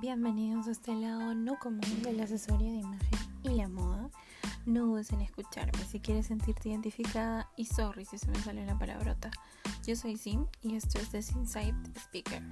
bienvenidos a este lado no común de la asesoría de imagen y la moda. No dudes en escucharme si quieres sentirte identificada y sorry si se me sale una palabrota. Yo soy Sim y esto es The Inside Speaker.